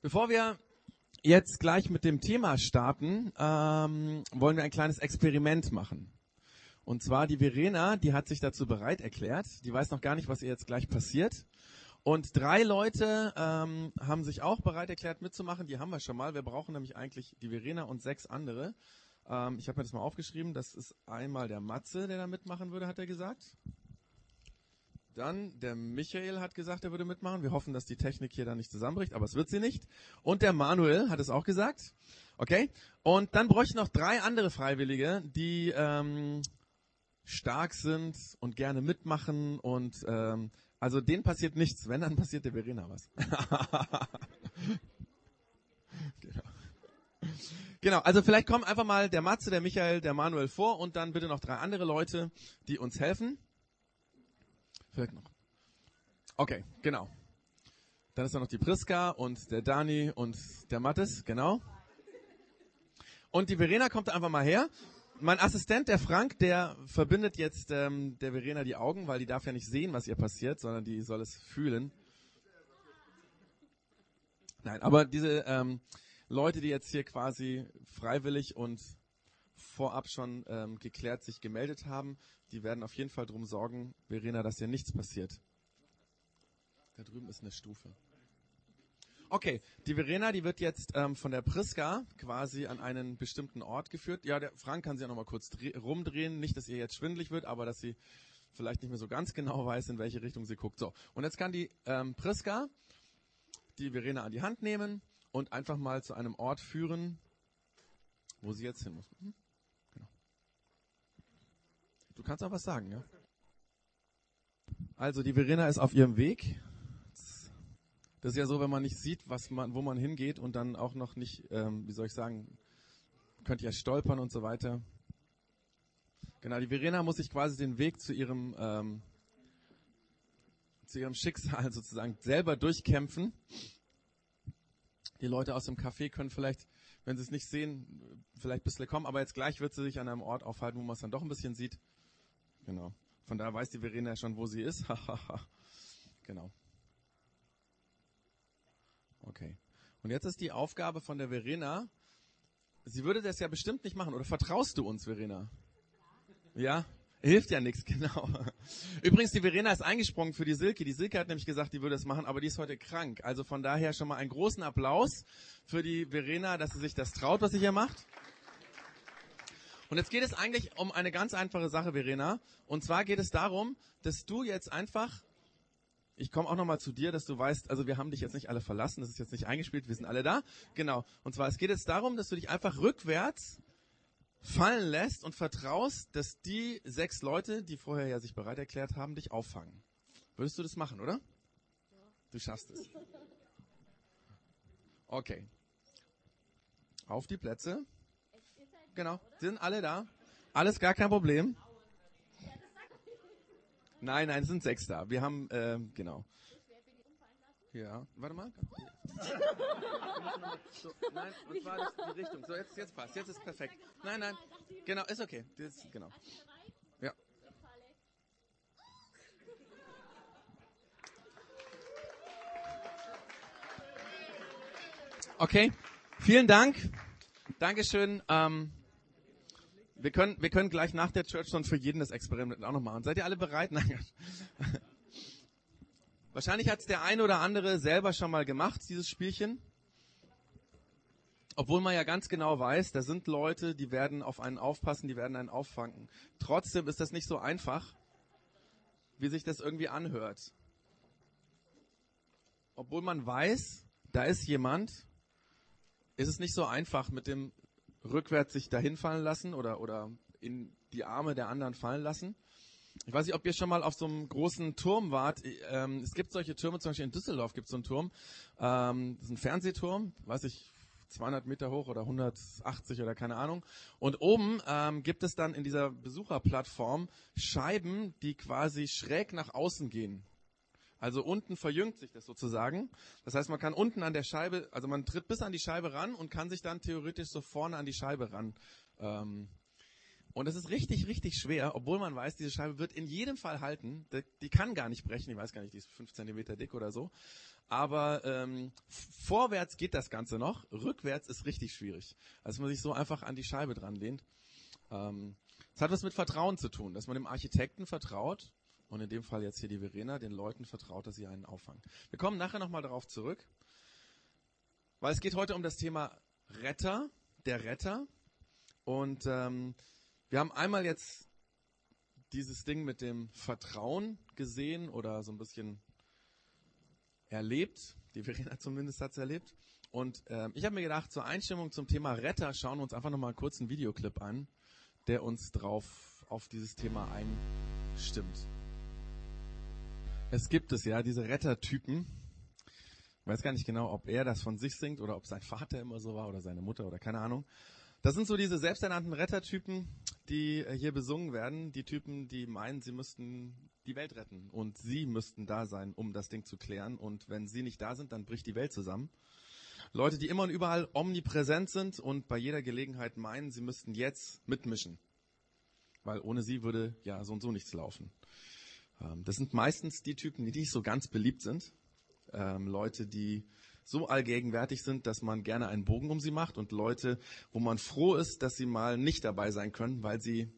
Bevor wir jetzt gleich mit dem Thema starten, ähm, wollen wir ein kleines Experiment machen. Und zwar die Verena, die hat sich dazu bereit erklärt. Die weiß noch gar nicht, was ihr jetzt gleich passiert. Und drei Leute ähm, haben sich auch bereit erklärt mitzumachen. Die haben wir schon mal. Wir brauchen nämlich eigentlich die Verena und sechs andere. Ähm, ich habe mir das mal aufgeschrieben. Das ist einmal der Matze, der da mitmachen würde, hat er gesagt. Dann der Michael hat gesagt, er würde mitmachen. Wir hoffen, dass die Technik hier dann nicht zusammenbricht, aber es wird sie nicht. Und der Manuel hat es auch gesagt. Okay. Und dann bräuchten noch drei andere Freiwillige, die ähm, stark sind und gerne mitmachen und ähm, also denen passiert nichts. Wenn, dann passiert der Verena was. genau. genau, also vielleicht kommen einfach mal der Matze, der Michael, der Manuel vor und dann bitte noch drei andere Leute, die uns helfen. Vielleicht noch. Okay, genau. Dann ist da noch die Priska und der Dani und der Mattes, genau. Und die Verena kommt einfach mal her. Mein Assistent, der Frank, der verbindet jetzt ähm, der Verena die Augen, weil die darf ja nicht sehen, was ihr passiert, sondern die soll es fühlen. Nein, aber diese ähm, Leute, die jetzt hier quasi freiwillig und vorab schon ähm, geklärt sich gemeldet haben, die werden auf jeden Fall drum sorgen, Verena, dass dir nichts passiert. Da drüben ist eine Stufe. Okay, die Verena, die wird jetzt ähm, von der Priska quasi an einen bestimmten Ort geführt. Ja, der Frank kann sie ja nochmal kurz rumdrehen. Nicht, dass ihr jetzt schwindlig wird, aber dass sie vielleicht nicht mehr so ganz genau weiß, in welche Richtung sie guckt. So, und jetzt kann die ähm, Priska die Verena an die Hand nehmen und einfach mal zu einem Ort führen, wo sie jetzt hin muss. Hm? Du kannst auch was sagen, ja? Also die Verena ist auf ihrem Weg. Das ist ja so, wenn man nicht sieht, was man, wo man hingeht und dann auch noch nicht, ähm, wie soll ich sagen, könnte ja stolpern und so weiter. Genau, die Verena muss sich quasi den Weg zu ihrem ähm, zu ihrem Schicksal sozusagen selber durchkämpfen. Die Leute aus dem Café können vielleicht, wenn sie es nicht sehen, vielleicht ein bisschen kommen, aber jetzt gleich wird sie sich an einem Ort aufhalten, wo man es dann doch ein bisschen sieht. Genau. Von daher weiß die Verena schon, wo sie ist. genau. Okay. Und jetzt ist die Aufgabe von der Verena. Sie würde das ja bestimmt nicht machen. Oder vertraust du uns, Verena? Ja? Hilft ja nichts, genau. Übrigens, die Verena ist eingesprungen für die Silke. Die Silke hat nämlich gesagt, die würde es machen, aber die ist heute krank. Also von daher schon mal einen großen Applaus für die Verena, dass sie sich das traut, was sie hier macht. Und jetzt geht es eigentlich um eine ganz einfache Sache, Verena. Und zwar geht es darum, dass du jetzt einfach, ich komme auch nochmal zu dir, dass du weißt, also wir haben dich jetzt nicht alle verlassen, das ist jetzt nicht eingespielt, wir sind alle da. Genau. Und zwar, es geht jetzt darum, dass du dich einfach rückwärts fallen lässt und vertraust, dass die sechs Leute, die vorher ja sich bereit erklärt haben, dich auffangen. Würdest du das machen, oder? Du schaffst es. Okay. Auf die Plätze. Genau, sind alle da. Alles gar kein Problem. Nein, nein, es sind sechs da. Wir haben, äh, genau. Ja, warte mal. So, nein, und zwar das die Richtung. So, jetzt, jetzt passt. Jetzt ist perfekt. Nein, nein. Genau, ist okay. Das, genau. Ja. Okay. Vielen Dank. Dankeschön. Ähm, wir können, wir können gleich nach der Church schon für jeden das Experiment auch noch machen. Seid ihr alle bereit? Nein. Wahrscheinlich hat es der eine oder andere selber schon mal gemacht, dieses Spielchen. Obwohl man ja ganz genau weiß, da sind Leute, die werden auf einen aufpassen, die werden einen auffangen. Trotzdem ist das nicht so einfach, wie sich das irgendwie anhört. Obwohl man weiß, da ist jemand, ist es nicht so einfach, mit dem rückwärts sich dahin fallen lassen oder, oder in die Arme der anderen fallen lassen. Ich weiß nicht, ob ihr schon mal auf so einem großen Turm wart. Ähm, es gibt solche Türme, zum Beispiel in Düsseldorf gibt es so einen Turm. Ähm, das ist ein Fernsehturm, weiß ich, 200 Meter hoch oder 180 oder keine Ahnung. Und oben ähm, gibt es dann in dieser Besucherplattform Scheiben, die quasi schräg nach außen gehen. Also unten verjüngt sich das sozusagen. Das heißt, man kann unten an der Scheibe, also man tritt bis an die Scheibe ran und kann sich dann theoretisch so vorne an die Scheibe ran. Ähm, und es ist richtig, richtig schwer, obwohl man weiß, diese Scheibe wird in jedem Fall halten. Die, die, kann gar nicht brechen. Ich weiß gar nicht, die ist fünf Zentimeter dick oder so. Aber ähm, vorwärts geht das Ganze noch, rückwärts ist richtig schwierig. Also man sich so einfach an die Scheibe dran lehnt. Ähm, es hat was mit Vertrauen zu tun, dass man dem Architekten vertraut und in dem Fall jetzt hier die Verena den Leuten vertraut, dass sie einen auffangen. Wir kommen nachher nochmal darauf zurück, weil es geht heute um das Thema Retter, der Retter. Und ähm, wir haben einmal jetzt dieses Ding mit dem Vertrauen gesehen oder so ein bisschen erlebt. Die Verena zumindest hat es erlebt. Und äh, ich habe mir gedacht, zur Einstimmung zum Thema Retter schauen wir uns einfach nochmal kurz einen Videoclip an, der uns drauf auf dieses Thema einstimmt. Es gibt es ja, diese Rettertypen. Ich weiß gar nicht genau, ob er das von sich singt oder ob sein Vater immer so war oder seine Mutter oder keine Ahnung. Das sind so diese selbsternannten Rettertypen, die äh, hier besungen werden. Die Typen, die meinen, sie müssten die Welt retten und sie müssten da sein, um das Ding zu klären. Und wenn sie nicht da sind, dann bricht die Welt zusammen. Leute, die immer und überall omnipräsent sind und bei jeder Gelegenheit meinen, sie müssten jetzt mitmischen. Weil ohne sie würde ja so und so nichts laufen. Ähm, das sind meistens die Typen, die nicht so ganz beliebt sind. Ähm, Leute, die so allgegenwärtig sind, dass man gerne einen Bogen um sie macht und Leute, wo man froh ist, dass sie mal nicht dabei sein können, weil sie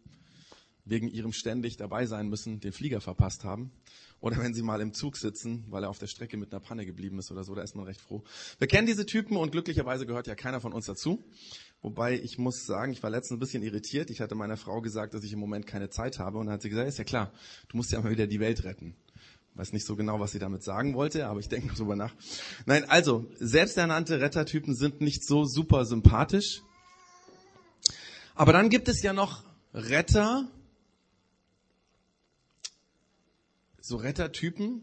wegen ihrem ständig dabei sein müssen, den Flieger verpasst haben. Oder wenn sie mal im Zug sitzen, weil er auf der Strecke mit einer Panne geblieben ist oder so, da ist man recht froh. Wir kennen diese Typen und glücklicherweise gehört ja keiner von uns dazu. Wobei ich muss sagen, ich war letztens ein bisschen irritiert. Ich hatte meiner Frau gesagt, dass ich im Moment keine Zeit habe und dann hat sie gesagt, ist ja klar, du musst ja mal wieder die Welt retten. Weiß nicht so genau, was sie damit sagen wollte, aber ich denke noch drüber nach. Nein, also, selbsternannte Rettertypen sind nicht so super sympathisch. Aber dann gibt es ja noch Retter, so Rettertypen,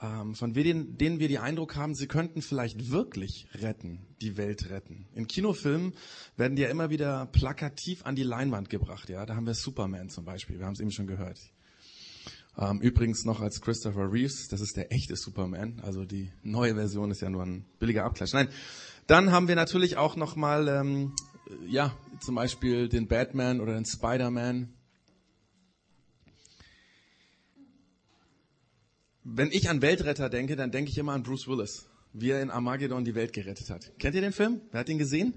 von denen, denen wir die Eindruck haben, sie könnten vielleicht wirklich retten, die Welt retten. In Kinofilmen werden die ja immer wieder plakativ an die Leinwand gebracht. Ja, da haben wir Superman zum Beispiel. Wir haben es eben schon gehört. Ähm, übrigens noch als Christopher Reeves, das ist der echte Superman. Also die neue Version ist ja nur ein billiger Abklatsch. Nein, dann haben wir natürlich auch noch mal, ähm, ja, zum Beispiel den Batman oder den Spider-Man. Wenn ich an Weltretter denke, dann denke ich immer an Bruce Willis, wie er in Armageddon die Welt gerettet hat. Kennt ihr den Film? Wer hat ihn gesehen?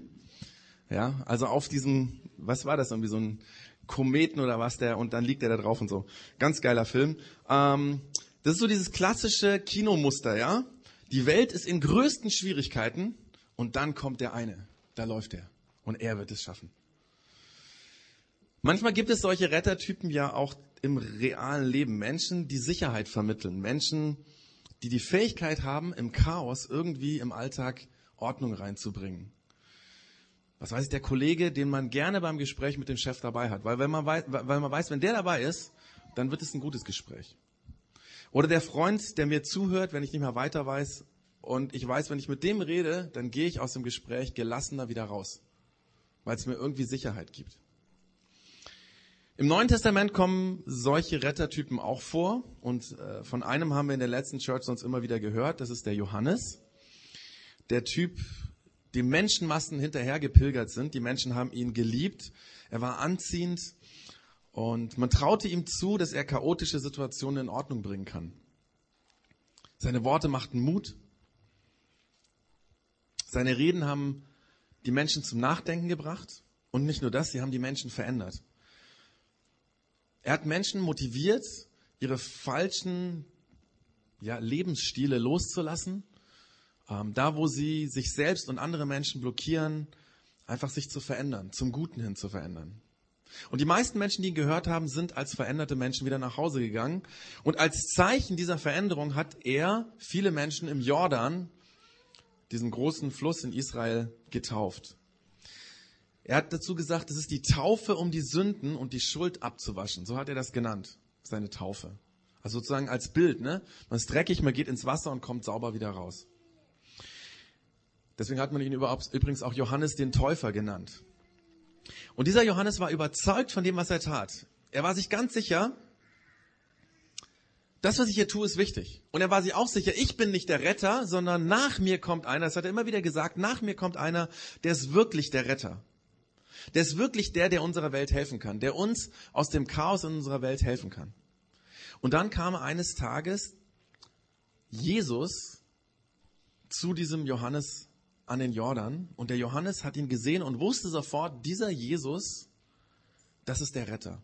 Ja, also auf diesem, was war das irgendwie so ein Kometen oder was der und dann liegt er da drauf und so. Ganz geiler Film. Ähm, das ist so dieses klassische Kinomuster, ja. Die Welt ist in größten Schwierigkeiten und dann kommt der eine, da läuft er und er wird es schaffen. Manchmal gibt es solche Rettertypen ja auch im realen Leben. Menschen, die Sicherheit vermitteln. Menschen, die die Fähigkeit haben, im Chaos irgendwie im Alltag Ordnung reinzubringen was weiß ich, der Kollege, den man gerne beim Gespräch mit dem Chef dabei hat. Weil, wenn man weiß, weil man weiß, wenn der dabei ist, dann wird es ein gutes Gespräch. Oder der Freund, der mir zuhört, wenn ich nicht mehr weiter weiß und ich weiß, wenn ich mit dem rede, dann gehe ich aus dem Gespräch gelassener wieder raus, weil es mir irgendwie Sicherheit gibt. Im Neuen Testament kommen solche Rettertypen auch vor und äh, von einem haben wir in der letzten Church sonst immer wieder gehört, das ist der Johannes. Der Typ die Menschenmassen hinterhergepilgert sind. Die Menschen haben ihn geliebt. Er war anziehend. Und man traute ihm zu, dass er chaotische Situationen in Ordnung bringen kann. Seine Worte machten Mut. Seine Reden haben die Menschen zum Nachdenken gebracht. Und nicht nur das, sie haben die Menschen verändert. Er hat Menschen motiviert, ihre falschen ja, Lebensstile loszulassen ähm, da, wo sie sich selbst und andere Menschen blockieren, einfach sich zu verändern, zum Guten hin zu verändern. Und die meisten Menschen, die ihn gehört haben, sind als veränderte Menschen wieder nach Hause gegangen. Und als Zeichen dieser Veränderung hat er viele Menschen im Jordan, diesen großen Fluss in Israel, getauft. Er hat dazu gesagt, es ist die Taufe, um die Sünden und die Schuld abzuwaschen. So hat er das genannt, seine Taufe. Also sozusagen als Bild, ne? Man ist dreckig, man geht ins Wasser und kommt sauber wieder raus. Deswegen hat man ihn übrigens auch Johannes den Täufer genannt. Und dieser Johannes war überzeugt von dem, was er tat. Er war sich ganz sicher, das, was ich hier tue, ist wichtig. Und er war sich auch sicher, ich bin nicht der Retter, sondern nach mir kommt einer, das hat er immer wieder gesagt, nach mir kommt einer, der ist wirklich der Retter. Der ist wirklich der, der unserer Welt helfen kann, der uns aus dem Chaos in unserer Welt helfen kann. Und dann kam eines Tages Jesus zu diesem Johannes an den Jordan und der Johannes hat ihn gesehen und wusste sofort, dieser Jesus, das ist der Retter.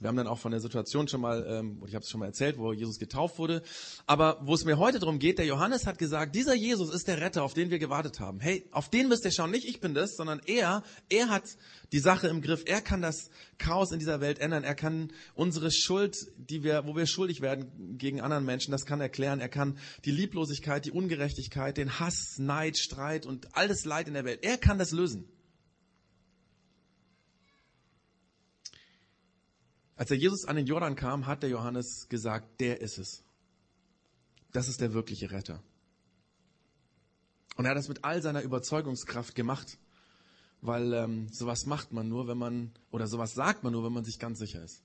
Wir haben dann auch von der Situation schon mal, ähm, ich habe es schon mal erzählt, wo Jesus getauft wurde. Aber wo es mir heute darum geht, der Johannes hat gesagt, dieser Jesus ist der Retter, auf den wir gewartet haben. Hey, auf den müsst ihr schauen, nicht ich bin das, sondern er, er hat die Sache im Griff. Er kann das Chaos in dieser Welt ändern. Er kann unsere Schuld, die wir, wo wir schuldig werden gegen anderen Menschen, das kann erklären. Er kann die Lieblosigkeit, die Ungerechtigkeit, den Hass, Neid, Streit und all das Leid in der Welt. Er kann das lösen. Als der Jesus an den Jordan kam, hat der Johannes gesagt, der ist es. Das ist der wirkliche Retter. Und er hat das mit all seiner Überzeugungskraft gemacht, weil ähm, sowas macht man nur, wenn man, oder sowas sagt man nur, wenn man sich ganz sicher ist.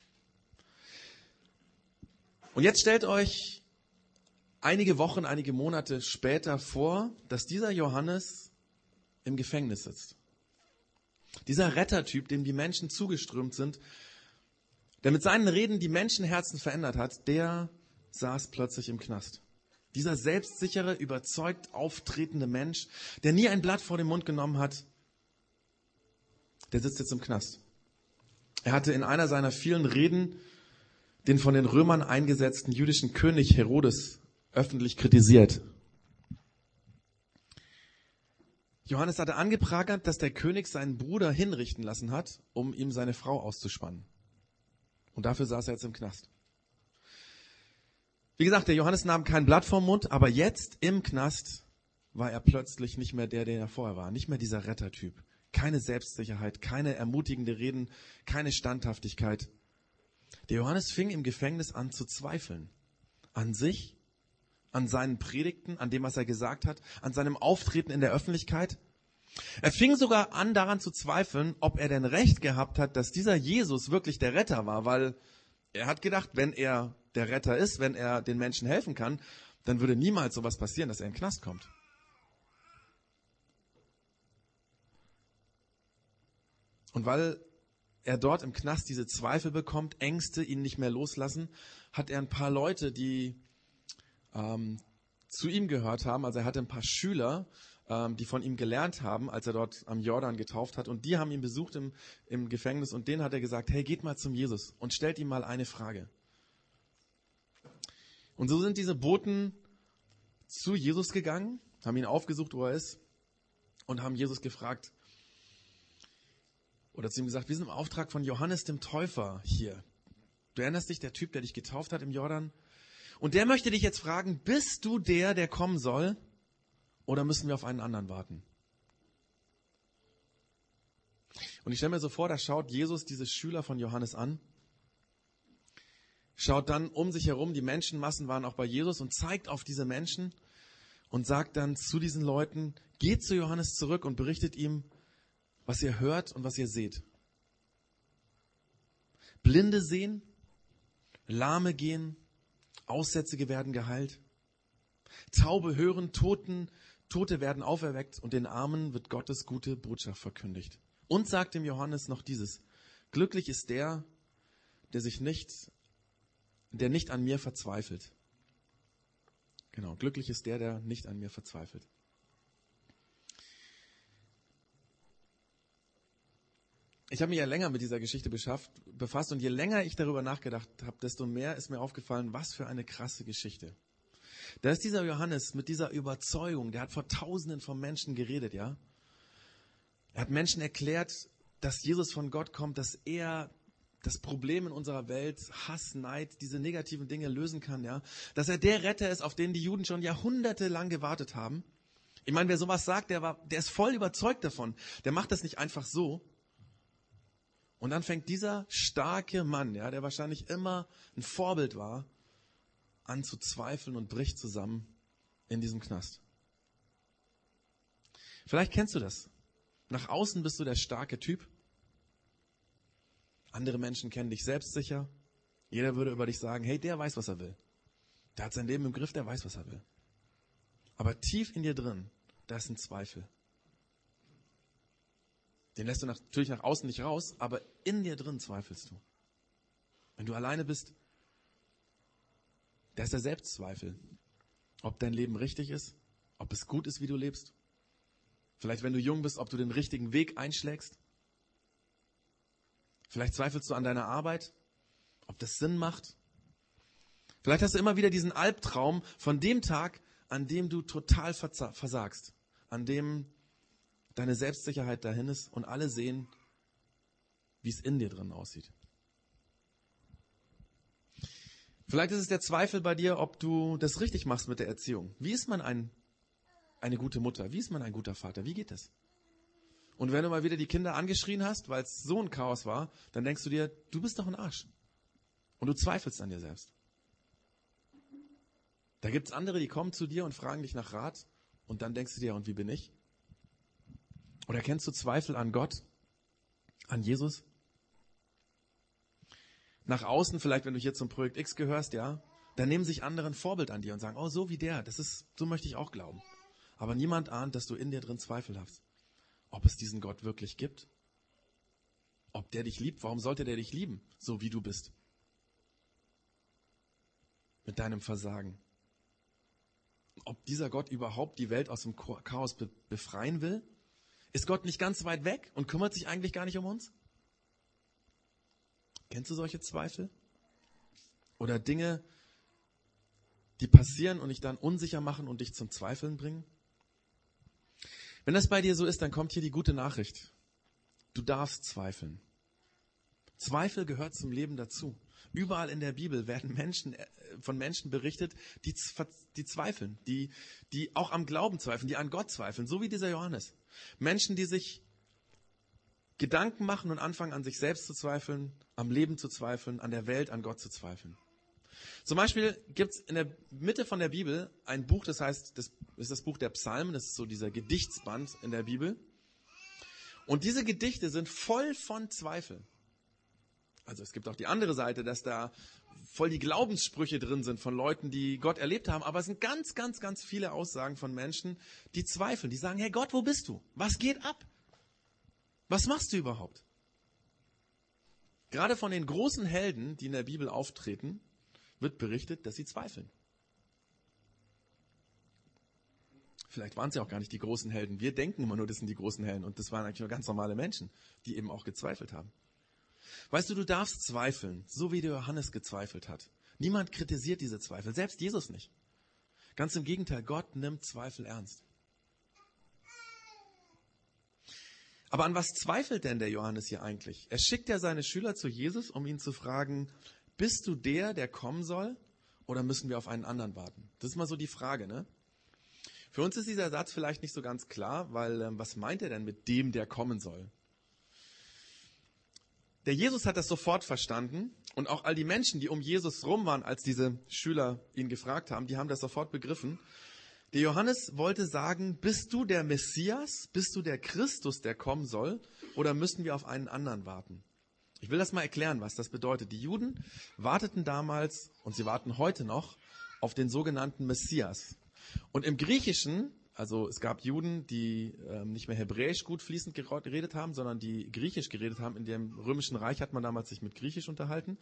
Und jetzt stellt euch einige Wochen, einige Monate später vor, dass dieser Johannes im Gefängnis sitzt. Dieser Rettertyp, dem die Menschen zugeströmt sind, der mit seinen Reden die Menschenherzen verändert hat, der saß plötzlich im Knast. Dieser selbstsichere, überzeugt auftretende Mensch, der nie ein Blatt vor den Mund genommen hat, der sitzt jetzt im Knast. Er hatte in einer seiner vielen Reden den von den Römern eingesetzten jüdischen König Herodes öffentlich kritisiert. Johannes hatte angeprangert, dass der König seinen Bruder hinrichten lassen hat, um ihm seine Frau auszuspannen. Und dafür saß er jetzt im Knast. Wie gesagt, der Johannes nahm kein Blatt vom Mund, aber jetzt im Knast war er plötzlich nicht mehr der, der er vorher war. Nicht mehr dieser Rettertyp. Keine Selbstsicherheit, keine ermutigende Reden, keine Standhaftigkeit. Der Johannes fing im Gefängnis an zu zweifeln. An sich, an seinen Predigten, an dem, was er gesagt hat, an seinem Auftreten in der Öffentlichkeit. Er fing sogar an daran zu zweifeln, ob er denn recht gehabt hat, dass dieser Jesus wirklich der Retter war, weil er hat gedacht, wenn er der Retter ist, wenn er den Menschen helfen kann, dann würde niemals sowas passieren, dass er in den Knast kommt. Und weil er dort im Knast diese Zweifel bekommt, Ängste ihn nicht mehr loslassen, hat er ein paar Leute, die ähm, zu ihm gehört haben. Also er hatte ein paar Schüler, ähm, die von ihm gelernt haben, als er dort am Jordan getauft hat. Und die haben ihn besucht im, im Gefängnis und denen hat er gesagt, hey, geht mal zum Jesus und stellt ihm mal eine Frage. Und so sind diese Boten zu Jesus gegangen, haben ihn aufgesucht, wo er ist, und haben Jesus gefragt, oder zu ihm gesagt, wir sind im Auftrag von Johannes dem Täufer hier. Du erinnerst dich, der Typ, der dich getauft hat im Jordan? Und der möchte dich jetzt fragen, bist du der, der kommen soll? Oder müssen wir auf einen anderen warten? Und ich stelle mir so vor, da schaut Jesus diese Schüler von Johannes an, schaut dann um sich herum, die Menschenmassen waren auch bei Jesus und zeigt auf diese Menschen und sagt dann zu diesen Leuten, geht zu Johannes zurück und berichtet ihm, was ihr hört und was ihr seht. Blinde sehen, Lahme gehen, Aussätzige werden geheilt, Taube hören, Toten Tote werden auferweckt und den Armen wird Gottes gute Botschaft verkündigt. Und sagt dem Johannes noch dieses, glücklich ist der, der sich nicht, der nicht an mir verzweifelt. Genau, glücklich ist der, der nicht an mir verzweifelt. Ich habe mich ja länger mit dieser Geschichte beschafft, befasst und je länger ich darüber nachgedacht habe, desto mehr ist mir aufgefallen, was für eine krasse Geschichte. Da ist dieser Johannes mit dieser Überzeugung, der hat vor Tausenden von Menschen geredet, ja. Er hat Menschen erklärt, dass Jesus von Gott kommt, dass er das Problem in unserer Welt, Hass, Neid, diese negativen Dinge lösen kann, ja. Dass er der Retter ist, auf den die Juden schon jahrhundertelang gewartet haben. Ich meine, wer sowas sagt, der war, der ist voll überzeugt davon. Der macht das nicht einfach so. Und dann fängt dieser starke Mann, ja, der wahrscheinlich immer ein Vorbild war, an zu zweifeln und bricht zusammen in diesem Knast. Vielleicht kennst du das. Nach außen bist du der starke Typ. Andere Menschen kennen dich selbstsicher. Jeder würde über dich sagen, hey, der weiß, was er will. Der hat sein Leben im Griff, der weiß, was er will. Aber tief in dir drin, da ist ein Zweifel. Den lässt du natürlich nach außen nicht raus, aber in dir drin zweifelst du. Wenn du alleine bist, da ist der Selbstzweifel. Ob dein Leben richtig ist, ob es gut ist, wie du lebst. Vielleicht, wenn du jung bist, ob du den richtigen Weg einschlägst. Vielleicht zweifelst du an deiner Arbeit, ob das Sinn macht. Vielleicht hast du immer wieder diesen Albtraum von dem Tag, an dem du total versagst, an dem deine Selbstsicherheit dahin ist und alle sehen, wie es in dir drin aussieht. Vielleicht ist es der Zweifel bei dir, ob du das richtig machst mit der Erziehung. Wie ist man ein, eine gute Mutter? Wie ist man ein guter Vater? Wie geht das? Und wenn du mal wieder die Kinder angeschrien hast, weil es so ein Chaos war, dann denkst du dir, du bist doch ein Arsch. Und du zweifelst an dir selbst. Da gibt es andere, die kommen zu dir und fragen dich nach Rat und dann denkst du dir, und wie bin ich? Oder kennst du Zweifel an Gott, an Jesus? Nach außen, vielleicht wenn du hier zum Projekt X gehörst, ja, dann nehmen sich andere ein Vorbild an dir und sagen, oh, so wie der, das ist, so möchte ich auch glauben. Aber niemand ahnt, dass du in dir drin Zweifel hast ob es diesen Gott wirklich gibt. Ob der dich liebt, warum sollte der dich lieben, so wie du bist? Mit deinem Versagen. Ob dieser Gott überhaupt die Welt aus dem Chaos befreien will? Ist Gott nicht ganz weit weg und kümmert sich eigentlich gar nicht um uns? Kennst du solche Zweifel? Oder Dinge, die passieren und dich dann unsicher machen und dich zum Zweifeln bringen? Wenn das bei dir so ist, dann kommt hier die gute Nachricht. Du darfst zweifeln. Zweifel gehört zum Leben dazu. Überall in der Bibel werden Menschen, äh, von Menschen berichtet, die, die zweifeln, die, die auch am Glauben zweifeln, die an Gott zweifeln, so wie dieser Johannes. Menschen, die sich Gedanken machen und anfangen an sich selbst zu zweifeln, am Leben zu zweifeln, an der Welt, an Gott zu zweifeln. Zum Beispiel gibt es in der Mitte von der Bibel ein Buch, das heißt, das ist das Buch der Psalmen, das ist so dieser Gedichtsband in der Bibel. Und diese Gedichte sind voll von Zweifel. Also es gibt auch die andere Seite, dass da voll die Glaubenssprüche drin sind von Leuten, die Gott erlebt haben, aber es sind ganz, ganz, ganz viele Aussagen von Menschen, die zweifeln, die sagen, hey Gott, wo bist du? Was geht ab? Was machst du überhaupt? Gerade von den großen Helden, die in der Bibel auftreten, wird berichtet, dass sie zweifeln. Vielleicht waren ja auch gar nicht die großen Helden. Wir denken immer nur, das sind die großen Helden. Und das waren eigentlich nur ganz normale Menschen, die eben auch gezweifelt haben. Weißt du, du darfst zweifeln, so wie der Johannes gezweifelt hat. Niemand kritisiert diese Zweifel, selbst Jesus nicht. Ganz im Gegenteil, Gott nimmt Zweifel ernst. Aber an was zweifelt denn der Johannes hier eigentlich? Er schickt ja seine Schüler zu Jesus, um ihn zu fragen, bist du der, der kommen soll? Oder müssen wir auf einen anderen warten? Das ist mal so die Frage, ne? Für uns ist dieser Satz vielleicht nicht so ganz klar, weil ähm, was meint er denn mit dem, der kommen soll? Der Jesus hat das sofort verstanden und auch all die Menschen, die um Jesus rum waren, als diese Schüler ihn gefragt haben, die haben das sofort begriffen. Der Johannes wollte sagen, bist du der Messias? Bist du der Christus, der kommen soll? Oder müssen wir auf einen anderen warten? Ich will das mal erklären, was das bedeutet. Die Juden warteten damals und sie warten heute noch auf den sogenannten Messias. Und im Griechischen, also es gab Juden, die ähm, nicht mehr Hebräisch gut fließend geredet haben, sondern die Griechisch geredet haben. In dem römischen Reich hat man damals sich mit Griechisch unterhalten.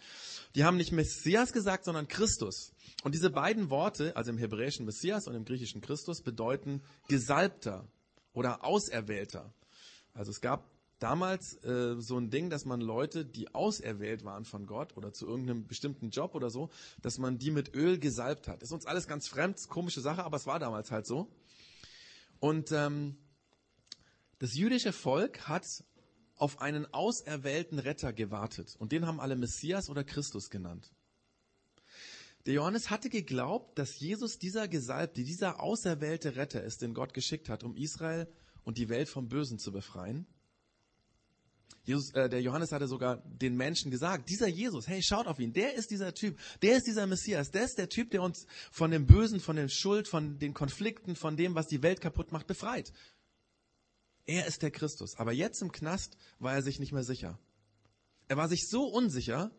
Die haben nicht Messias gesagt, sondern Christus. Und diese beiden Worte, also im Hebräischen Messias und im Griechischen Christus, bedeuten Gesalbter oder Auserwählter. Also es gab damals äh, so ein Ding, dass man Leute, die auserwählt waren von Gott oder zu irgendeinem bestimmten Job oder so, dass man die mit Öl gesalbt hat. Ist uns alles ganz fremd, komische Sache, aber es war damals halt so. Und ähm, das jüdische Volk hat auf einen auserwählten Retter gewartet. Und den haben alle Messias oder Christus genannt. Der Johannes hatte geglaubt, dass Jesus dieser Gesalbte, dieser auserwählte Retter ist, den Gott geschickt hat, um Israel und die Welt vom Bösen zu befreien. Jesus, äh, der Johannes hatte sogar den Menschen gesagt, dieser Jesus, hey, schaut auf ihn, der ist dieser Typ, der ist dieser Messias, der ist der Typ, der uns von dem Bösen, von der Schuld, von den Konflikten, von dem, was die Welt kaputt macht, befreit. Er ist der Christus. Aber jetzt im Knast war er sich nicht mehr sicher. Er war sich so unsicher,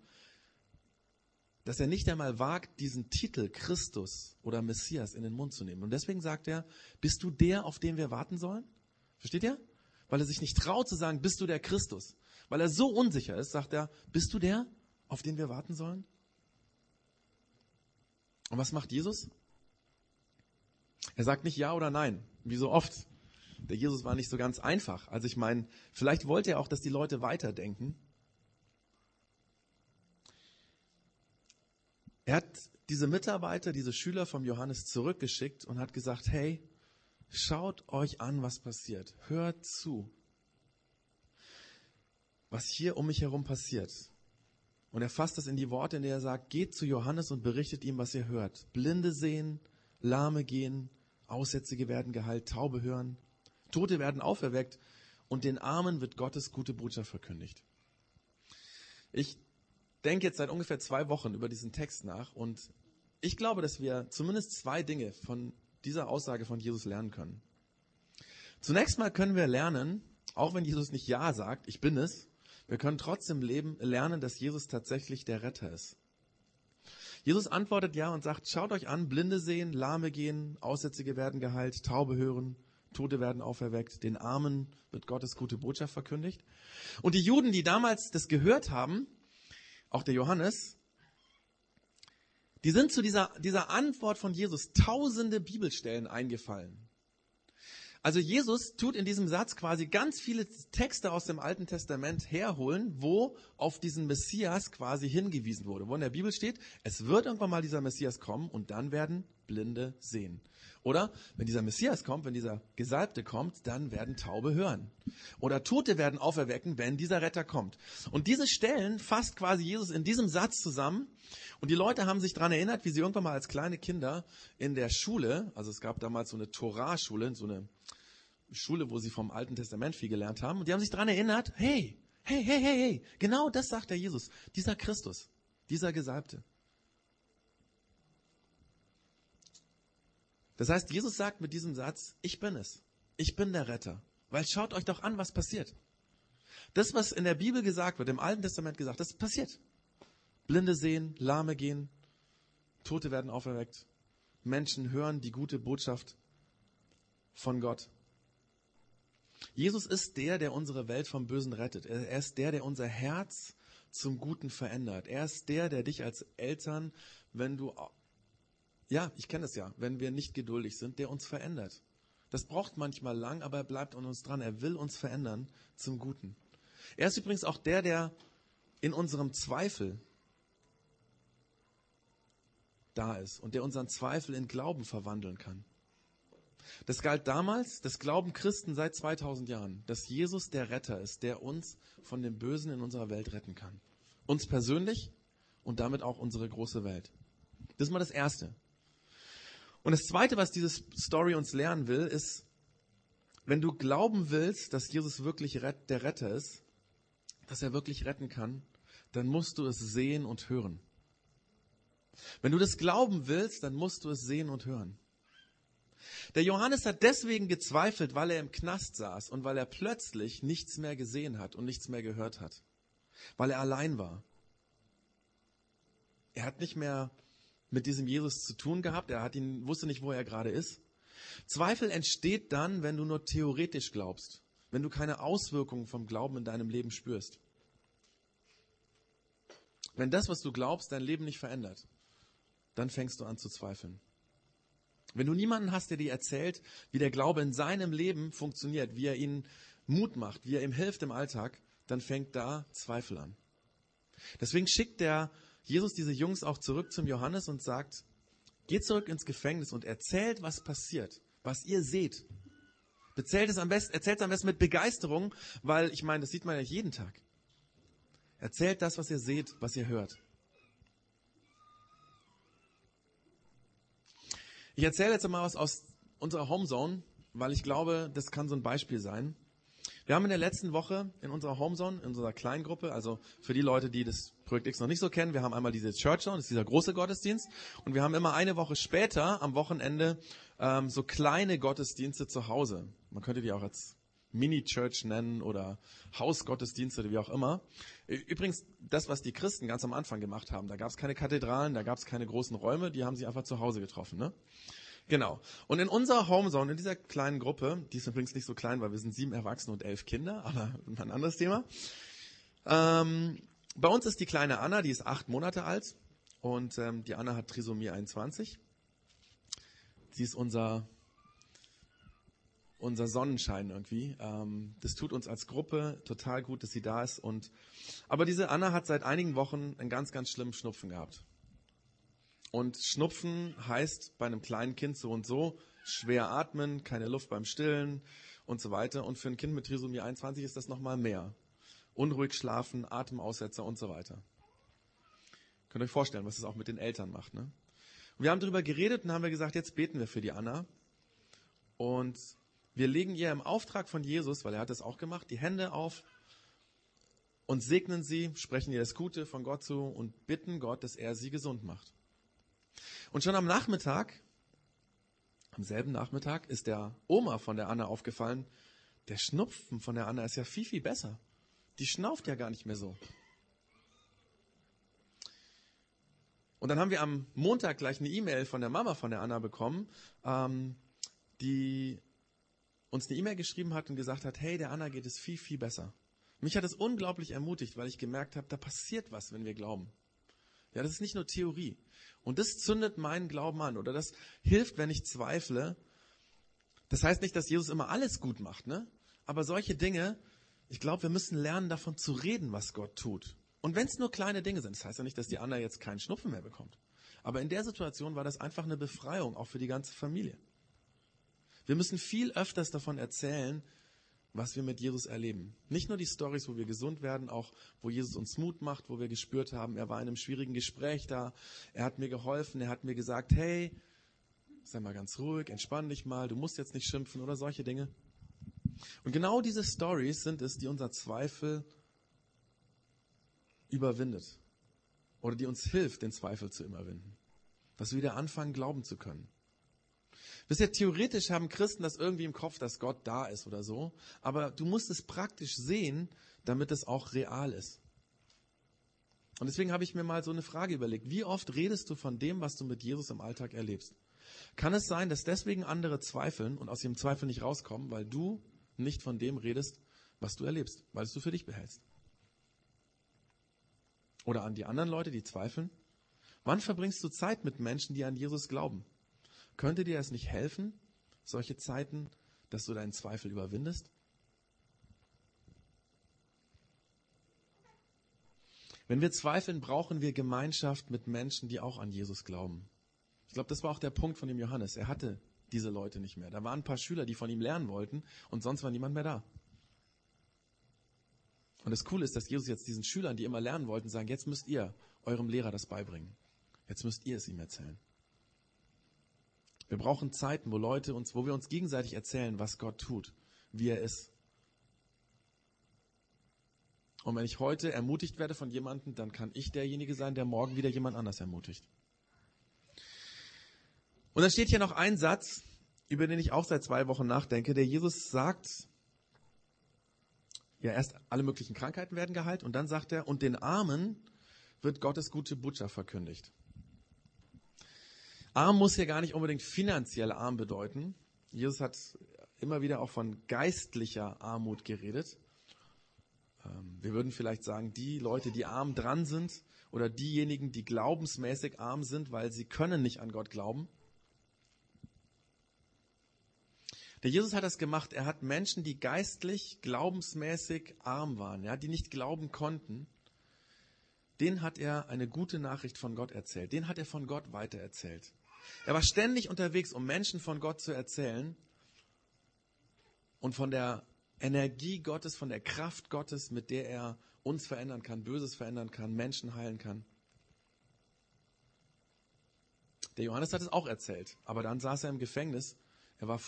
dass er nicht einmal wagt, diesen Titel Christus oder Messias in den Mund zu nehmen. Und deswegen sagt er, bist du der, auf den wir warten sollen? Versteht ihr? weil er sich nicht traut zu sagen, bist du der Christus? Weil er so unsicher ist, sagt er, bist du der, auf den wir warten sollen? Und was macht Jesus? Er sagt nicht ja oder nein, wie so oft. Der Jesus war nicht so ganz einfach. Also ich meine, vielleicht wollte er auch, dass die Leute weiterdenken. Er hat diese Mitarbeiter, diese Schüler vom Johannes zurückgeschickt und hat gesagt, hey, schaut euch an, was passiert. Hört zu. Was hier um mich herum passiert. Und er fasst das in die Worte, in der er sagt, geht zu Johannes und berichtet ihm, was ihr hört. Blinde sehen, Lahme gehen, Aussätzige werden geheilt, Taube hören, Tote werden auferweckt und den Armen wird Gottes gute Botschaft verkündigt. Ich denke jetzt seit ungefähr zwei Wochen über diesen Text nach und ich glaube, dass wir zumindest zwei Dinge von dieser Aussage von Jesus lernen können. Zunächst mal können wir lernen, auch wenn Jesus nicht Ja sagt, ich bin es, wir können trotzdem leben, lernen, dass Jesus tatsächlich der Retter ist. Jesus antwortet ja und sagt, schaut euch an, Blinde sehen, Lahme gehen, Aussätzige werden geheilt, Taube hören, Tote werden auferweckt, den Armen wird Gottes gute Botschaft verkündigt. Und die Juden, die damals das gehört haben, auch der Johannes, die sind zu dieser, dieser Antwort von Jesus tausende Bibelstellen eingefallen. Also Jesus tut in diesem Satz quasi ganz viele Texte aus dem Alten Testament herholen, wo auf diesen Messias quasi hingewiesen wurde. Wo in der Bibel steht, es wird irgendwann mal dieser Messias kommen und dann werden Blinde sehen. Oder wenn dieser Messias kommt, wenn dieser Gesalbte kommt, dann werden Taube hören. Oder Tote werden auferwecken, wenn dieser Retter kommt. Und diese Stellen fasst quasi Jesus in diesem Satz zusammen. Und die Leute haben sich daran erinnert, wie sie irgendwann mal als kleine Kinder in der Schule, also es gab damals so eine Torah-Schule, so eine Schule, wo sie vom Alten Testament viel gelernt haben. Und die haben sich daran erinnert, hey, hey, hey, hey, hey, genau das sagt der Jesus, dieser Christus, dieser Gesalbte. Das heißt, Jesus sagt mit diesem Satz, ich bin es. Ich bin der Retter. Weil schaut euch doch an, was passiert. Das, was in der Bibel gesagt wird, im Alten Testament gesagt, das passiert. Blinde sehen, Lahme gehen, Tote werden auferweckt. Menschen hören die gute Botschaft von Gott. Jesus ist der, der unsere Welt vom Bösen rettet. Er ist der, der unser Herz zum Guten verändert. Er ist der, der dich als Eltern, wenn du ja, ich kenne es ja, wenn wir nicht geduldig sind, der uns verändert. Das braucht manchmal lang, aber er bleibt an uns dran. Er will uns verändern zum Guten. Er ist übrigens auch der, der in unserem Zweifel da ist und der unseren Zweifel in Glauben verwandeln kann. Das galt damals, das glauben Christen seit 2000 Jahren, dass Jesus der Retter ist, der uns von dem Bösen in unserer Welt retten kann. Uns persönlich und damit auch unsere große Welt. Das ist mal das Erste. Und das Zweite, was diese Story uns lernen will, ist, wenn du glauben willst, dass Jesus wirklich der Retter ist, dass er wirklich retten kann, dann musst du es sehen und hören. Wenn du das glauben willst, dann musst du es sehen und hören. Der Johannes hat deswegen gezweifelt, weil er im Knast saß und weil er plötzlich nichts mehr gesehen hat und nichts mehr gehört hat. Weil er allein war. Er hat nicht mehr mit diesem Jesus zu tun gehabt. Er hat ihn, wusste nicht, wo er gerade ist. Zweifel entsteht dann, wenn du nur theoretisch glaubst, wenn du keine Auswirkungen vom Glauben in deinem Leben spürst. Wenn das, was du glaubst, dein Leben nicht verändert, dann fängst du an zu zweifeln. Wenn du niemanden hast, der dir erzählt, wie der Glaube in seinem Leben funktioniert, wie er ihnen Mut macht, wie er ihm hilft im Alltag, dann fängt da Zweifel an. Deswegen schickt der Jesus diese Jungs auch zurück zum Johannes und sagt, geht zurück ins Gefängnis und erzählt, was passiert, was ihr seht. Erzählt es am besten, erzählt es am besten mit Begeisterung, weil ich meine, das sieht man ja jeden Tag. Erzählt das, was ihr seht, was ihr hört. Ich erzähle jetzt mal was aus unserer Homezone, weil ich glaube, das kann so ein Beispiel sein. Wir haben in der letzten Woche in unserer Homezone, in unserer Kleingruppe, also für die Leute, die das Projekt X noch nicht so kennen, wir haben einmal diese Church Zone, das ist dieser große Gottesdienst, und wir haben immer eine Woche später am Wochenende ähm, so kleine Gottesdienste zu Hause. Man könnte die auch als Mini-Church nennen oder Hausgottesdienste oder wie auch immer. Übrigens, das, was die Christen ganz am Anfang gemacht haben, da gab es keine Kathedralen, da gab es keine großen Räume, die haben sich einfach zu Hause getroffen. Ne? Genau. Und in unserer Homezone, in dieser kleinen Gruppe, die ist übrigens nicht so klein, weil wir sind sieben Erwachsene und elf Kinder, aber ein anderes Thema. Ähm, bei uns ist die kleine Anna, die ist acht Monate alt und ähm, die Anna hat Trisomie 21. sie ist unser, unser Sonnenschein irgendwie. Ähm, das tut uns als Gruppe total gut, dass sie da ist. Und, aber diese Anna hat seit einigen Wochen einen ganz, ganz schlimmen Schnupfen gehabt. Und Schnupfen heißt bei einem kleinen Kind so und so, schwer atmen, keine Luft beim Stillen und so weiter. Und für ein Kind mit Trisomie 21 ist das nochmal mehr. Unruhig schlafen, Atemaussetzer und so weiter. Könnt ihr euch vorstellen, was das auch mit den Eltern macht. Ne? Und wir haben darüber geredet und haben wir gesagt, jetzt beten wir für die Anna. Und wir legen ihr im Auftrag von Jesus, weil er hat das auch gemacht, die Hände auf und segnen sie, sprechen ihr das Gute von Gott zu und bitten Gott, dass er sie gesund macht. Und schon am Nachmittag, am selben Nachmittag, ist der Oma von der Anna aufgefallen, der Schnupfen von der Anna ist ja viel, viel besser. Die schnauft ja gar nicht mehr so. Und dann haben wir am Montag gleich eine E-Mail von der Mama von der Anna bekommen, ähm, die uns eine E-Mail geschrieben hat und gesagt hat, hey, der Anna geht es viel, viel besser. Mich hat es unglaublich ermutigt, weil ich gemerkt habe, da passiert was, wenn wir glauben. Ja, das ist nicht nur Theorie. Und das zündet meinen Glauben an oder das hilft, wenn ich zweifle. Das heißt nicht, dass Jesus immer alles gut macht, ne? Aber solche Dinge, ich glaube, wir müssen lernen, davon zu reden, was Gott tut. Und wenn es nur kleine Dinge sind, das heißt ja nicht, dass die Anna jetzt keinen Schnupfen mehr bekommt. Aber in der Situation war das einfach eine Befreiung, auch für die ganze Familie. Wir müssen viel öfters davon erzählen, was wir mit Jesus erleben. Nicht nur die Stories, wo wir gesund werden, auch wo Jesus uns Mut macht, wo wir gespürt haben, er war in einem schwierigen Gespräch da, er hat mir geholfen, er hat mir gesagt, hey, sei mal ganz ruhig, entspann dich mal, du musst jetzt nicht schimpfen oder solche Dinge. Und genau diese Stories sind es, die unser Zweifel überwindet. Oder die uns hilft, den Zweifel zu überwinden. Dass wir wieder anfangen, glauben zu können. Ihr, theoretisch haben Christen das irgendwie im Kopf, dass Gott da ist oder so. Aber du musst es praktisch sehen, damit es auch real ist. Und deswegen habe ich mir mal so eine Frage überlegt. Wie oft redest du von dem, was du mit Jesus im Alltag erlebst? Kann es sein, dass deswegen andere zweifeln und aus ihrem Zweifel nicht rauskommen, weil du nicht von dem redest, was du erlebst, weil es du für dich behältst? Oder an die anderen Leute, die zweifeln? Wann verbringst du Zeit mit Menschen, die an Jesus glauben? Könnte dir das nicht helfen, solche Zeiten, dass du deinen Zweifel überwindest? Wenn wir zweifeln, brauchen wir Gemeinschaft mit Menschen, die auch an Jesus glauben. Ich glaube, das war auch der Punkt von dem Johannes. Er hatte diese Leute nicht mehr. Da waren ein paar Schüler, die von ihm lernen wollten und sonst war niemand mehr da. Und das Coole ist, dass Jesus jetzt diesen Schülern, die immer lernen wollten, sagen, jetzt müsst ihr eurem Lehrer das beibringen. Jetzt müsst ihr es ihm erzählen. Wir brauchen Zeiten, wo Leute uns, wo wir uns gegenseitig erzählen, was Gott tut, wie er ist. Und wenn ich heute ermutigt werde von jemandem, dann kann ich derjenige sein, der morgen wieder jemand anders ermutigt. Und dann steht hier noch ein Satz, über den ich auch seit zwei Wochen nachdenke, der Jesus sagt, ja, erst alle möglichen Krankheiten werden geheilt und dann sagt er, und den Armen wird Gottes gute Botschaft verkündigt. Arm muss hier gar nicht unbedingt finanziell arm bedeuten. Jesus hat immer wieder auch von geistlicher Armut geredet. Ähm, wir würden vielleicht sagen, die Leute, die arm dran sind oder diejenigen, die glaubensmäßig arm sind, weil sie können nicht an Gott glauben. Der Jesus hat das gemacht. Er hat Menschen, die geistlich, glaubensmäßig arm waren, ja, die nicht glauben konnten, den hat er eine gute Nachricht von Gott erzählt. Den hat er von Gott weitererzählt. Er war ständig unterwegs, um Menschen von Gott zu erzählen und von der Energie Gottes, von der Kraft Gottes, mit der er uns verändern kann, Böses verändern kann, Menschen heilen kann. Der Johannes hat es auch erzählt, aber dann saß er im Gefängnis. Er war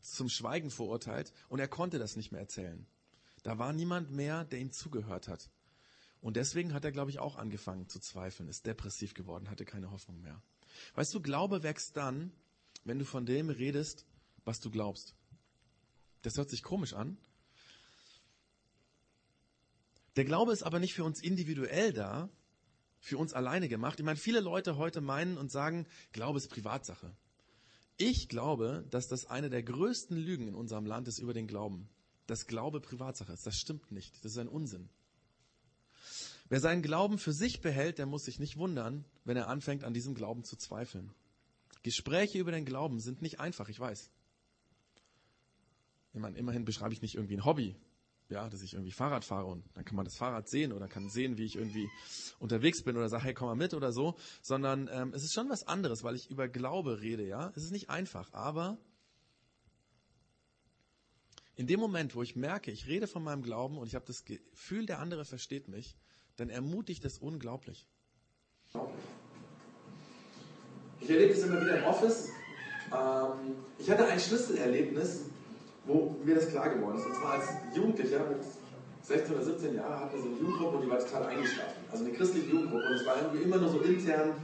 zum Schweigen verurteilt und er konnte das nicht mehr erzählen. Da war niemand mehr, der ihm zugehört hat. Und deswegen hat er, glaube ich, auch angefangen zu zweifeln, ist depressiv geworden, hatte keine Hoffnung mehr. Weißt du, Glaube wächst dann, wenn du von dem redest, was du glaubst. Das hört sich komisch an. Der Glaube ist aber nicht für uns individuell da, für uns alleine gemacht. Ich meine, viele Leute heute meinen und sagen, Glaube ist Privatsache. Ich glaube, dass das eine der größten Lügen in unserem Land ist über den Glauben. Dass Glaube Privatsache ist. Das stimmt nicht. Das ist ein Unsinn. Wer seinen Glauben für sich behält, der muss sich nicht wundern, wenn er anfängt, an diesem Glauben zu zweifeln. Gespräche über den Glauben sind nicht einfach, ich weiß. Ich meine, immerhin beschreibe ich nicht irgendwie ein Hobby, ja, dass ich irgendwie Fahrrad fahre und dann kann man das Fahrrad sehen oder kann sehen, wie ich irgendwie unterwegs bin oder sage, hey, komm mal mit oder so, sondern ähm, es ist schon was anderes, weil ich über Glaube rede, ja. Es ist nicht einfach, aber in dem Moment, wo ich merke, ich rede von meinem Glauben und ich habe das Gefühl, der andere versteht mich, dann ermutigt das unglaublich. Ich erlebe das immer wieder im Office. Ähm, ich hatte ein Schlüsselerlebnis, wo mir das klar geworden ist. Und zwar als Jugendlicher mit 16 oder 17 Jahren hatten wir so eine Jugendgruppe und die war total eingeschlafen. Also eine christliche Jugendgruppe. Und es war irgendwie immer nur so intern,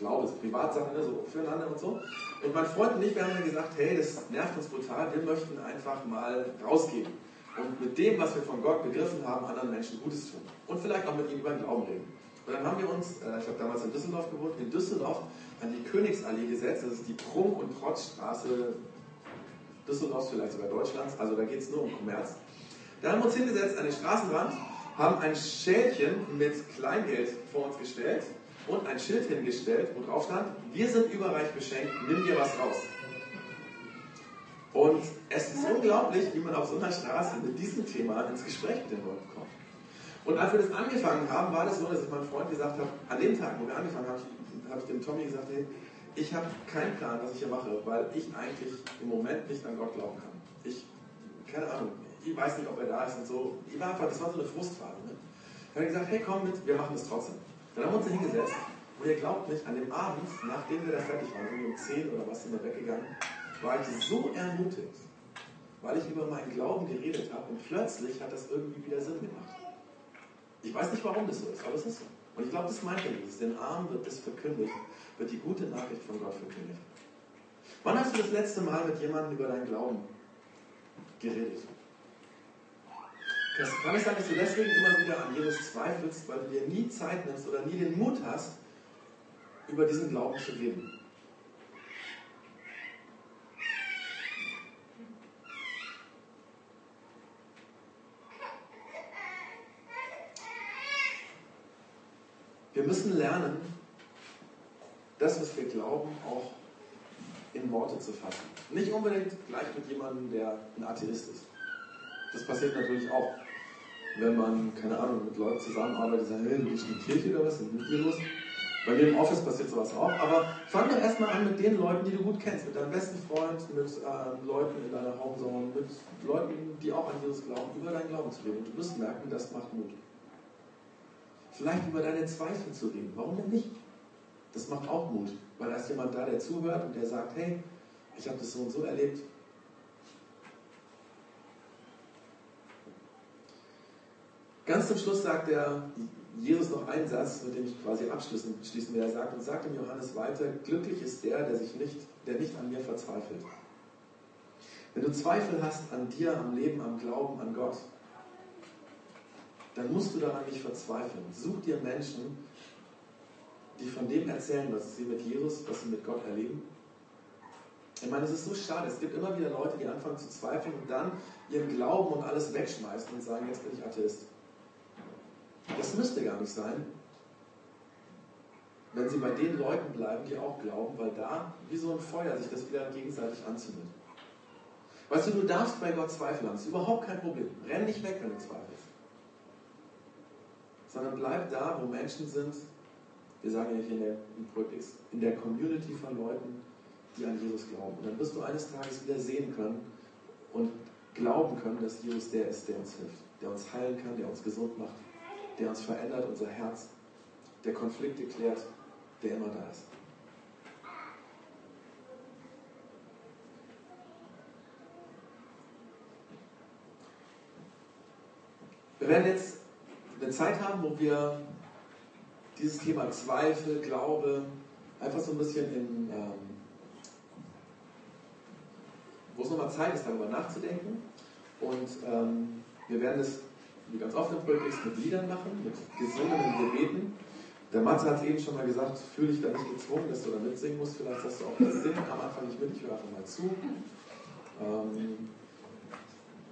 Glaube, so Privatsachen, ne, so füreinander und so. Und mein Freund und ich, wir haben dann gesagt, hey, das nervt uns brutal, wir möchten einfach mal rausgehen. Und mit dem, was wir von Gott begriffen haben, anderen Menschen Gutes tun. Und vielleicht auch mit ihnen über den Glauben reden. Und dann haben wir uns, äh, ich habe damals in Düsseldorf gewohnt, in Düsseldorf an die Königsallee gesetzt. Das ist die Prunk- und Protzstraße Düsseldorfs, vielleicht sogar Deutschlands. Also da geht es nur um Kommerz. Da haben wir uns hingesetzt an den Straßenrand, haben ein Schälchen mit Kleingeld vor uns gestellt und ein Schild hingestellt, wo drauf stand, wir sind überreich beschenkt, nimm dir was raus. Und es ist unglaublich, wie man auf so einer Straße mit diesem Thema ins Gespräch mit den Leuten kommt. Und als wir das angefangen haben, war das so, dass ich meinem Freund gesagt habe, an dem Tag, wo wir angefangen haben, habe ich dem Tommy gesagt, hey, ich habe keinen Plan, was ich hier mache, weil ich eigentlich im Moment nicht an Gott glauben kann. Ich, keine Ahnung, ich weiß nicht, ob er da ist und so. Ich war einfach, das war so eine Frustphase. Ne? Dann habe ich gesagt, hey, komm mit, wir machen das trotzdem. Dann haben wir uns hingesetzt und ihr glaubt nicht, an dem Abend, nachdem wir da fertig waren, um 10 oder was sind wir weggegangen, war ich so ermutigt, weil ich über meinen Glauben geredet habe und plötzlich hat das irgendwie wieder Sinn gemacht. Ich weiß nicht, warum das so ist, aber es ist so. Und ich glaube, das meint er dieses. Den Armen wird das verkündigt, wird die gute Nachricht von Gott verkündigt. Wann hast du das letzte Mal mit jemandem über deinen Glauben geredet? Das kann es sein, dass du deswegen immer wieder an Jesus zweifelst, weil du dir nie Zeit nimmst oder nie den Mut hast, über diesen Glauben zu reden. Wir müssen lernen, das, was wir glauben, auch in Worte zu fassen. Nicht unbedingt gleich mit jemandem, der ein Atheist ist. Das passiert natürlich auch wenn man, keine Ahnung, mit Leuten zusammenarbeitet, sagen, hey, du bist in die Kirche oder was, ist mit dir los? Bei mir im Office passiert sowas auch, aber fang doch erstmal an mit den Leuten, die du gut kennst, mit deinem besten Freund, mit äh, Leuten in deiner Homezone, mit Leuten, die auch an Jesus glauben, über deinen Glauben zu reden. Und du wirst merken, das macht Mut. Vielleicht über deine Zweifel zu reden. Warum denn nicht? Das macht auch Mut, weil da ist jemand da, der zuhört und der sagt, hey, ich habe das so und so erlebt, Ganz zum Schluss sagt er Jesus noch einen Satz, mit dem ich quasi abschließen schließen will. Er sagt und sagt im Johannes weiter, glücklich ist der, der sich nicht, der nicht an mir verzweifelt. Wenn du Zweifel hast an dir, am Leben, am Glauben, an Gott, dann musst du daran nicht verzweifeln. Such dir Menschen, die von dem erzählen, was sie mit Jesus, was sie mit Gott erleben. Ich meine, es ist so schade. Es gibt immer wieder Leute, die anfangen zu zweifeln und dann ihren Glauben und alles wegschmeißen und sagen, jetzt bin ich Atheist. Das müsste gar nicht sein, wenn sie bei den Leuten bleiben, die auch glauben, weil da wie so ein Feuer sich das wieder gegenseitig anzündet. Weißt du, du darfst bei Gott zweifeln das ist überhaupt kein Problem. Renn nicht weg, wenn du zweifelst. Sondern bleib da, wo Menschen sind, wir sagen ja nicht in der, in der Community von Leuten, die an Jesus glauben. Und dann wirst du eines Tages wieder sehen können und glauben können, dass Jesus der ist, der uns hilft, der uns heilen kann, der uns gesund macht der uns verändert, unser Herz, der Konflikte klärt, der immer da ist. Wir werden jetzt eine Zeit haben, wo wir dieses Thema Zweifel, Glaube einfach so ein bisschen in, ähm, wo es nochmal Zeit ist, darüber nachzudenken. Und ähm, wir werden es wie ganz oft im Projekt mit Liedern machen, mit gesungenen Gebeten. Der Matze hat eben schon mal gesagt, fühle dich da nicht gezwungen, dass du da mitsingen musst. Vielleicht sagst du auch das Singen am Anfang nicht mit, ich höre einfach mal zu. Ähm,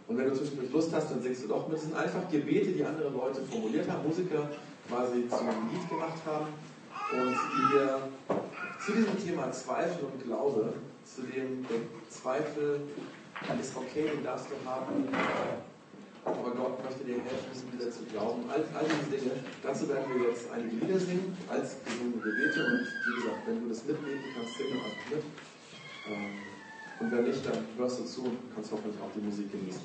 und wenn du zwischendurch Lust hast, dann singst du doch mit. Das sind einfach Gebete, die andere Leute formuliert haben, Musiker quasi zum Lied gemacht haben und die wir zu diesem Thema Zweifel und Glaube, zu dem der Zweifel ist okay, den darfst du haben, aber Gott möchte dir helfen, es wieder zu glauben. All, all diese Dinge, dazu werden wir jetzt einige Lieder singen, als gesungene Gebete und wie gesagt, wenn du das mitbeten kannst, sing einfach mit. Ähm, und wenn nicht, dann hörst du zu und kannst hoffentlich auch die Musik genießen.